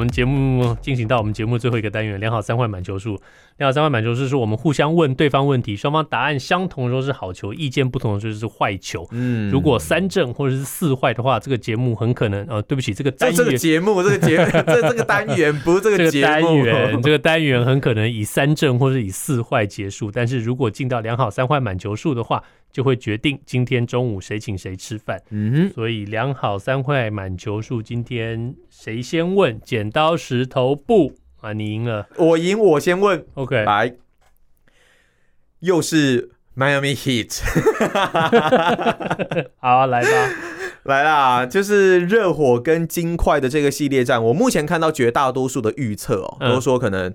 们节目进行到我们节目最后一个单元，两好三坏满球数。两好三坏满球数是我们互相问对方问题，双方答案相同的时候是好球，意见不同的时候就是坏球。嗯，如果三正或者是四坏的话，这个节目很可能呃，对不起，这个单元这个节目这个节这这个单元不是这个节目，这个单元这个单元很可能以三正或者以四坏结束。但是如果进到两好三坏满球数的话，就会决定今天中午谁请谁吃饭。嗯哼，所以两好三坏满球数，今天谁先问？剪刀石头布啊，你赢了，我赢，我先问。OK，来，又是 Miami Heat，好，来吧，来啦，就是热火跟金块的这个系列战。我目前看到绝大多数的预测哦，都说可能。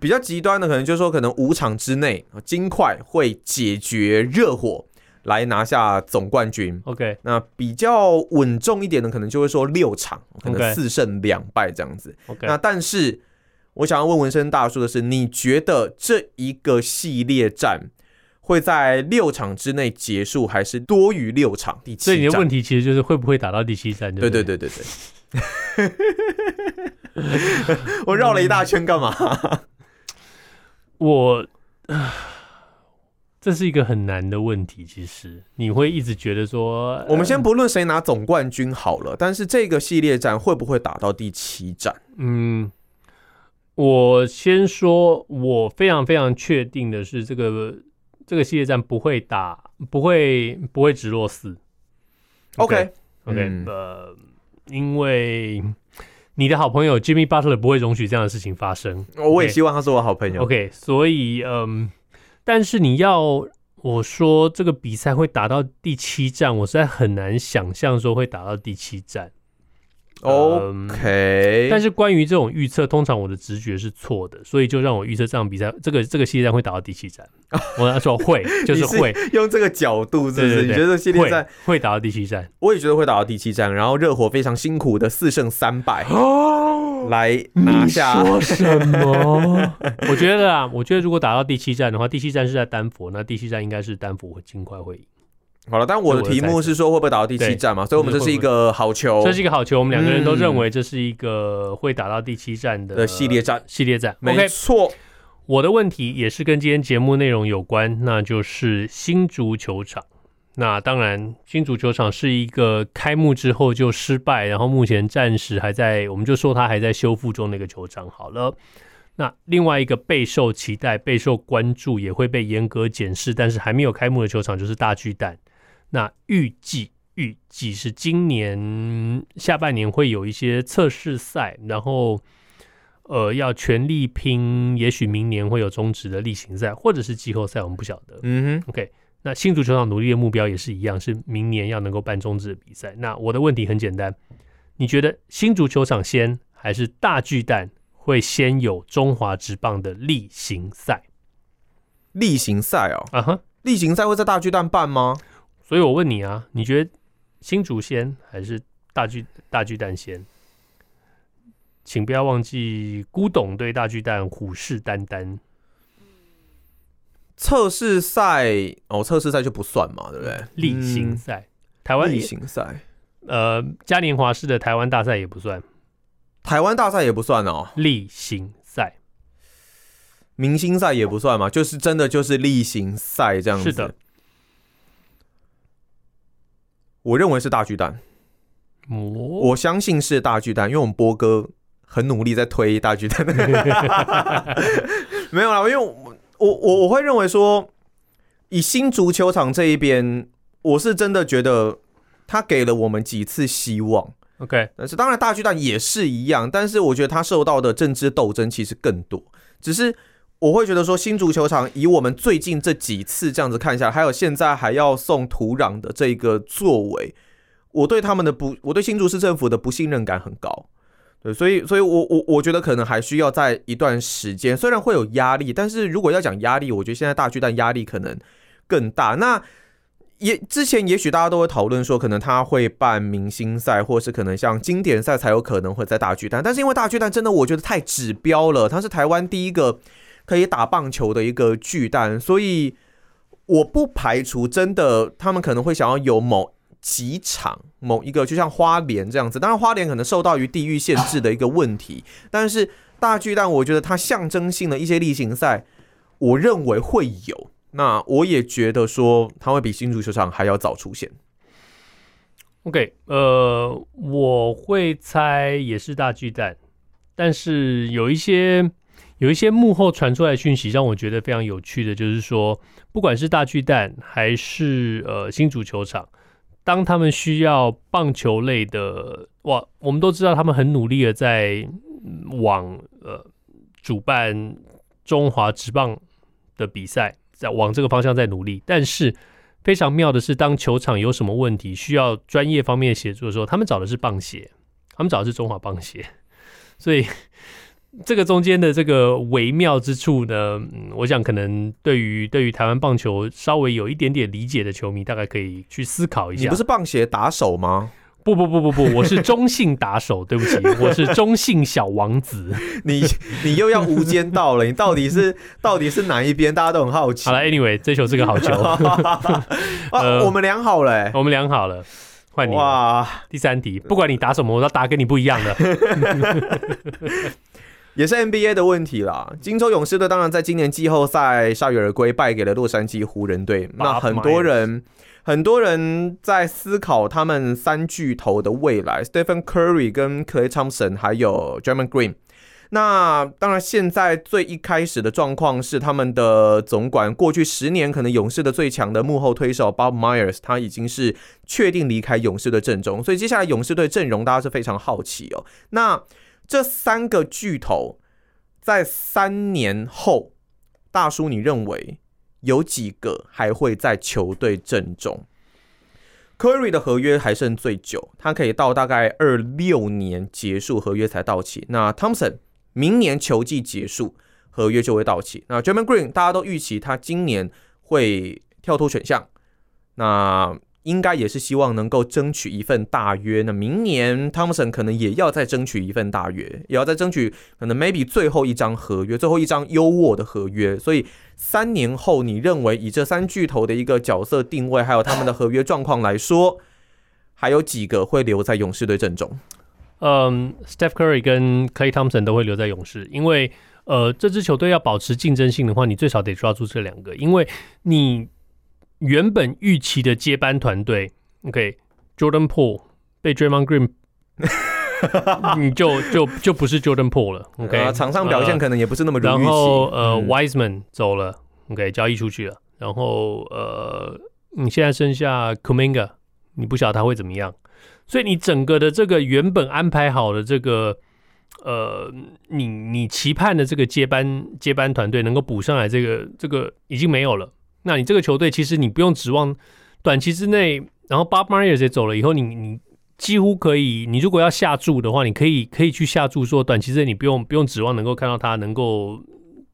比较极端的，可能就是说，可能五场之内，金块会解决热火，来拿下总冠军。OK，那比较稳重一点的，可能就会说六场，可能四胜两败这样子。OK，那但是我想要问纹身大叔的是，你觉得这一个系列战会在六场之内结束，还是多于六场？第七战？所以你的问题其实就是会不会打到第七战？对对对对对。我绕了一大圈干嘛？我，这是一个很难的问题。其实你会一直觉得说，我们先不论谁拿总冠军好了，但是这个系列战会不会打到第七战？嗯，我先说，我非常非常确定的是，这个这个系列战不会打，不会不会直落四。OK OK，呃，因为。你的好朋友 Jimmy Butler 不会容许这样的事情发生。我也希望他是我好朋友。OK，所以嗯，但是你要我说这个比赛会打到第七站，我实在很难想象说会打到第七战。OK，但是关于这种预测，通常我的直觉是错的，所以就让我预测这场比赛，这个这个系列战会打到第七战。我他说会，就是会是用这个角度，是不是？你觉得系列战会，会打到第七战？我也觉得会打到第七战。然后热火非常辛苦的四胜三败哦，来拿下。说什么？我觉得啊，我觉得如果打到第七战的话，第七战是在丹佛，那第七战应该是丹佛会尽快会赢。好了，但我的题目是说会不会打到第七站嘛？所以，我们这是一个好球，这是一个好球。我们两个人都认为这是一个会打到第七站的系列战。系列战，没错。我的问题也是跟今天节目内容有关，那就是新足球场。那当然，新足球场是一个开幕之后就失败，然后目前暂时还在，我们就说它还在修复中的一个球场。好了，那另外一个备受期待、备受关注，也会被严格检视，但是还没有开幕的球场就是大巨蛋。那预计预计是今年下半年会有一些测试赛，然后呃要全力拼，也许明年会有中职的例行赛或者是季后赛，我们不晓得。嗯哼，OK。那新足球场努力的目标也是一样，是明年要能够办中职的比赛。那我的问题很简单，你觉得新足球场先还是大巨蛋会先有中华职棒的例行赛？例行赛哦，啊哈、uh，huh、例行赛会在大巨蛋办吗？所以我问你啊，你觉得新竹先还是大巨大巨蛋先？请不要忘记古董对大巨蛋虎视眈眈。测试赛哦，测试赛就不算嘛，对不对？例行赛，嗯、台湾例行赛，呃，嘉年华式的台湾大赛也不算，台湾大赛也不算哦。例行赛，明星赛也不算嘛，就是真的就是例行赛这样子。是的。我认为是大巨蛋，哦，我相信是大巨蛋，因为我们波哥很努力在推大巨蛋。没有啦，因为我我我会认为说，以新足球场这一边，我是真的觉得他给了我们几次希望。OK，但是当然大巨蛋也是一样，但是我觉得他受到的政治斗争其实更多，只是。我会觉得说，新足球场以我们最近这几次这样子看下来，还有现在还要送土壤的这个作为，我对他们的不，我对新竹市政府的不信任感很高。对，所以，所以我我我觉得可能还需要在一段时间，虽然会有压力，但是如果要讲压力，我觉得现在大巨蛋压力可能更大。那也之前也许大家都会讨论说，可能他会办明星赛，或是可能像经典赛才有可能会在大巨蛋，但是因为大巨蛋真的我觉得太指标了，它是台湾第一个可以打棒球的一个巨蛋，所以我不排除真的他们可能会想要有某。几场某一个，就像花莲这样子，当然花莲可能受到于地域限制的一个问题，但是大巨蛋，我觉得它象征性的一些例行赛，我认为会有。那我也觉得说，它会比新足球场还要早出现。OK，呃，我会猜也是大巨蛋，但是有一些有一些幕后传出来的讯息，让我觉得非常有趣的，就是说，不管是大巨蛋还是呃新竹球场。当他们需要棒球类的哇，我们都知道他们很努力的在往呃主办中华职棒的比赛，在往这个方向在努力。但是非常妙的是，当球场有什么问题需要专业方面协助的时候，他们找的是棒协，他们找的是中华棒协，所以。这个中间的这个微妙之处呢，嗯，我想可能对于对于台湾棒球稍微有一点点理解的球迷，大概可以去思考一下。你不是棒协打手吗？不不不不不，我是中性打手，对不起，我是中性小王子。你你又要无间道了，你到底是到底是哪一边？大家都很好奇。好了，Anyway，这球是个好球。呃、我们量好了、欸，我们量好了。换你哇！第三题，不管你打什么，我都打跟你不一样的。也是 NBA 的问题啦。金州勇士队当然在今年季后赛铩羽而归，败给了洛杉矶湖人队。那很多人很多人在思考他们三巨头的未来：Stephen Curry、跟 Klay Thompson 还有 Draymond Green。那当然，现在最一开始的状况是他们的总管，过去十年可能勇士的最强的幕后推手 Bob Myers，他已经是确定离开勇士的阵中。所以接下来勇士队阵容大家是非常好奇哦。那这三个巨头在三年后，大叔，你认为有几个还会在球队阵中？Curry 的合约还剩最久，他可以到大概二六年结束合约才到期。那 Thompson 明年球季结束合约就会到期。那 j e r m a n Green 大家都预期他今年会跳脱选项。那应该也是希望能够争取一份大约。那明年汤姆森可能也要再争取一份大约，也要再争取可能 maybe 最后一张合约，最后一张优渥的合约。所以三年后，你认为以这三巨头的一个角色定位，还有他们的合约状况来说，还有几个会留在勇士队阵中？嗯，Steph Curry 跟 Klay Thompson 都会留在勇士，因为呃，这支球队要保持竞争性的话，你最少得抓住这两个，因为你。原本预期的接班团队，OK，Jordan Poole 被 Draymond Green，你 就就就不是 Jordan Poole 了，OK，啊，场上表现可能也不是那么如预期。然后呃、嗯、，Wiseman 走了，OK，交易出去了。然后呃，你现在剩下 Kuminga，你不晓得他会怎么样。所以你整个的这个原本安排好的这个呃，你你期盼的这个接班接班团队能够补上来，这个这个已经没有了。那你这个球队其实你不用指望短期之内，然后 Bob Myers 也走了以后，你你几乎可以，你如果要下注的话，你可以可以去下注说，短期之内你不用不用指望能够看到他能够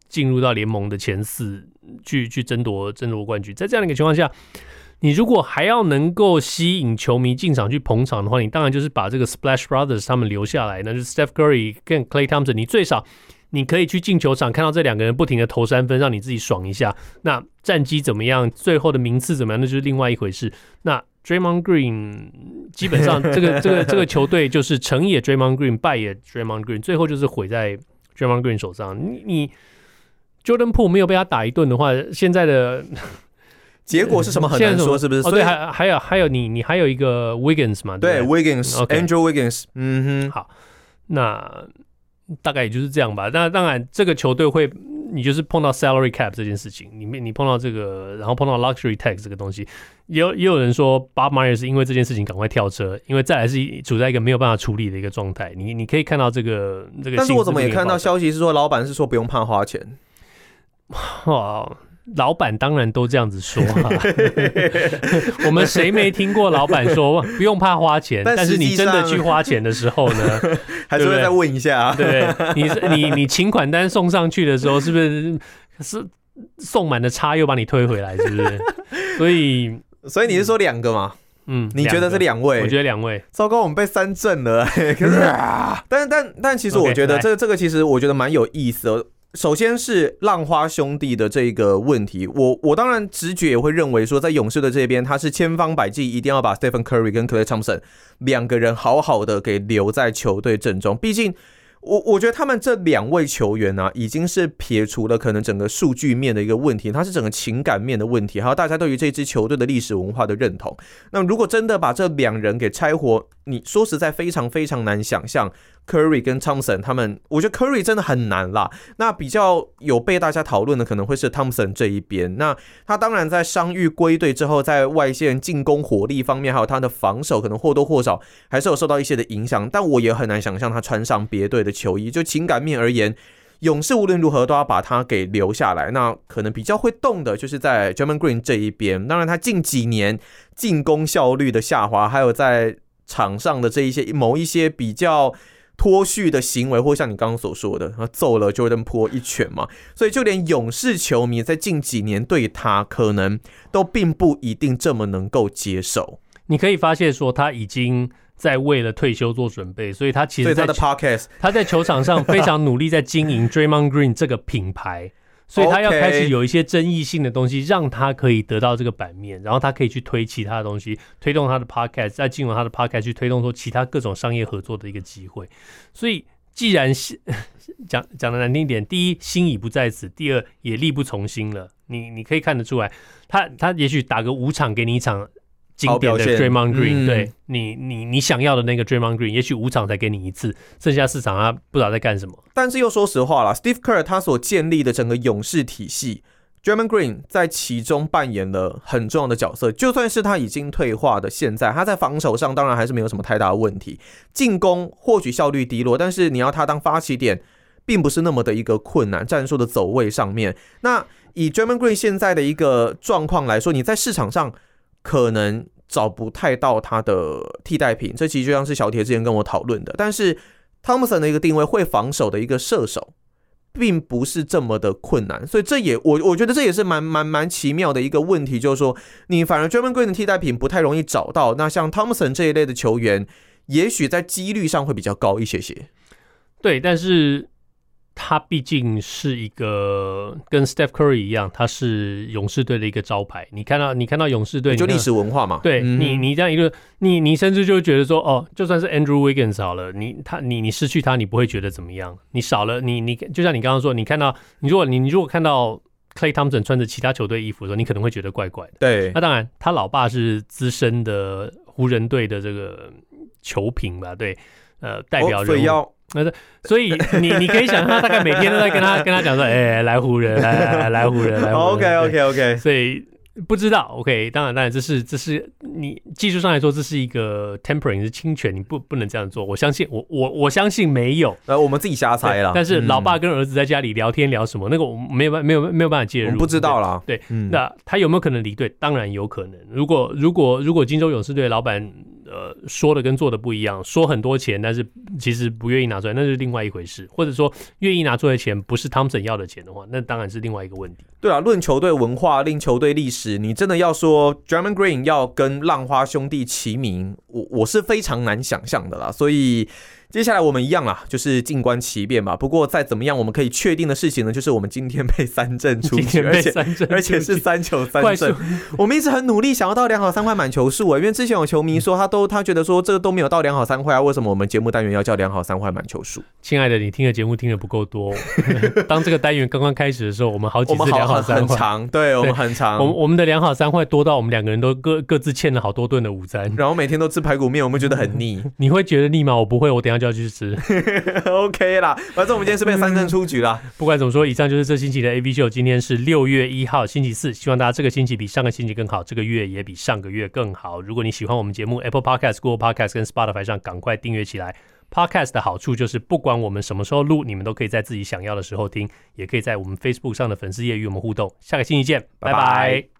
进入到联盟的前四，去去争夺争夺冠军。在这样的一个情况下，你如果还要能够吸引球迷进场去捧场的话，你当然就是把这个 Splash Brothers 他们留下来，那就是 Steph Curry 跟 Klay Thompson，你最少。你可以去进球场看到这两个人不停的投三分，让你自己爽一下。那战绩怎么样？最后的名次怎么样？那就是另外一回事。那 Draymond Green 基本上这个这个 这个球队就是成也 Draymond Green，败也 Draymond Green，最后就是毁在 Draymond Green 手上。你你 Jordan Poole 没有被他打一顿的话，现在的 结果是什么？很难说，是不是？哦，对，还还有还有你你还有一个 Wiggins 嘛？对，Wiggins，Andrew Wiggins。嗯哼，好，那。大概也就是这样吧。那当然，这个球队会，你就是碰到 salary cap 这件事情，你你碰到这个，然后碰到 luxury tax 这个东西，也有也有人说，Bob Myers 是因为这件事情赶快跳车，因为再来是处在一个没有办法处理的一个状态。你你可以看到这个这个，但是我怎么也看到消息是说，老板是说不用怕花钱。哇，老板当然都这样子说啊。我们谁没听过老板说不用怕花钱？但是你真的去花钱的时候呢，还是会再问一下。对，你你你请款单送上去的时候，是不是是送满的差又把你推回来？是不是？所以所以你是说两个嘛？嗯，你觉得是两位？我觉得两位。糟糕，我们被三振了。可是，但但但其实我觉得这个这个其实我觉得蛮有意思的。首先是浪花兄弟的这个问题，我我当然直觉也会认为说，在勇士的这边，他是千方百计一定要把 Stephen Curry 跟 Clay Thompson 两个人好好的给留在球队阵中，毕竟。我我觉得他们这两位球员呢、啊，已经是撇除了可能整个数据面的一个问题，它是整个情感面的问题，还有大家对于这支球队的历史文化的认同。那如果真的把这两人给拆伙，你说实在非常非常难想象。Curry 跟 Thompson 他们，我觉得 Curry 真的很难啦。那比较有被大家讨论的，可能会是 Thompson 这一边。那他当然在伤愈归队之后，在外线进攻火力方面，还有他的防守，可能或多或少还是有受到一些的影响。但我也很难想象他穿上别队的球衣。就情感面而言，勇士无论如何都要把他给留下来。那可能比较会动的，就是在 German Green 这一边。当然，他近几年进攻效率的下滑，还有在场上的这一些某一些比较。脱序的行为，或像你刚刚所说的，他揍了 Jordan Poole 一拳嘛，所以就连勇士球迷在近几年对他可能都并不一定这么能够接受。你可以发现说，他已经在为了退休做准备，所以他其实在他的 Podcast，他在球场上非常努力在经营 Draymond Green 这个品牌。所以他要开始有一些争议性的东西，让他可以得到这个版面，然后他可以去推其他的东西，推动他的 podcast，再进入他的 podcast 去推动说其他各种商业合作的一个机会。所以，既然是讲讲的难听一点，第一心已不在此，第二也力不从心了。你你可以看得出来，他他也许打个五场给你一场。经典的 Draymond Green，对你，你你想要的那个 Draymond Green，也许五场才给你一次，剩下四场他不知道在干什么。但是又说实话了，Steve Kerr 他所建立的整个勇士体系，Draymond Green 在其中扮演了很重要的角色。就算是他已经退化的现在，他在防守上当然还是没有什么太大的问题，进攻或许效率低落，但是你要他当发起点，并不是那么的一个困难。战术的走位上面，那以 Draymond Green 现在的一个状况来说，你在市场上。可能找不太到他的替代品，这其实就像是小铁之前跟我讨论的。但是汤姆森的一个定位，会防守的一个射手，并不是这么的困难，所以这也我我觉得这也是蛮蛮蛮奇妙的一个问题，就是说你反而 German Green 的替代品不太容易找到。那像汤姆森这一类的球员，也许在几率上会比较高一些些。对，但是。他毕竟是一个跟 Steph Curry 一样，他是勇士队的一个招牌。你看到，你看到勇士队，就历史文化嘛。对、嗯、你，你这样一个，你你甚至就会觉得说，哦，就算是 Andrew Wiggins 好了，你他你你失去他，你不会觉得怎么样。你少了你你，就像你刚刚说，你看到你如果你你如果看到 Clay Thompson 穿着其他球队衣服的时候，你可能会觉得怪怪的。对，那当然，他老爸是资深的湖人队的这个球评吧？对，呃，代表人物。哦那是，所以你你可以想象，他大概每天都在跟他 跟他讲说，哎、欸，来湖人，来来来，来湖人，来湖人。OK OK OK，所以。不知道，OK，当然，当然，这是这是你技术上来说，这是一个 tempering 是侵权，你不不能这样做。我相信，我我我相信没有，呃，我们自己瞎猜了。但是老爸跟儿子在家里聊天聊什么，嗯、那个我没有办没有没有办法介入，我不知道啦。对，嗯、那他有没有可能离队？当然有可能。如果如果如果金州勇士队老板呃说的跟做的不一样，说很多钱，但是其实不愿意拿出来，那是另外一回事。或者说愿意拿出来的钱不是汤普森要的钱的话，那当然是另外一个问题。对啊，论球队文化，令球队历史，你真的要说 d r a m o n Green 要跟浪花兄弟齐名，我我是非常难想象的啦，所以。接下来我们一样啦，就是静观其变吧。不过再怎么样，我们可以确定的事情呢，就是我们今天被三振出局，而且而且是三球三振。我们一直很努力想要到两好三坏满球数啊，因为之前有球迷说他都他觉得说这个都没有到两好三坏啊，为什么我们节目单元要叫两好三坏满球数？亲爱的，你听的节目听的不够多。当这个单元刚刚开始的时候，我们好几次两好三坏，很长，对我们很长。我我们的两好三坏多到我们两个人都各各自欠了好多顿的午餐，然后每天都吃排骨面，我们觉得很腻。你会觉得腻吗？我不会，我等下就要去吃。OK 啦，反正我们今天是被三振出局了。不管怎么说，以上就是这星期的 A B 秀。今天是六月一号，星期四。希望大家这个星期比上个星期更好，这个月也比上个月更好。如果你喜欢我们节目，Apple Podcast、Google Podcast 跟 Spotify 上赶快订阅起来。Podcast 的好处就是，不管我们什么时候录，你们都可以在自己想要的时候听，也可以在我们 Facebook 上的粉丝页与我们互动。下个星期见，拜拜。拜拜。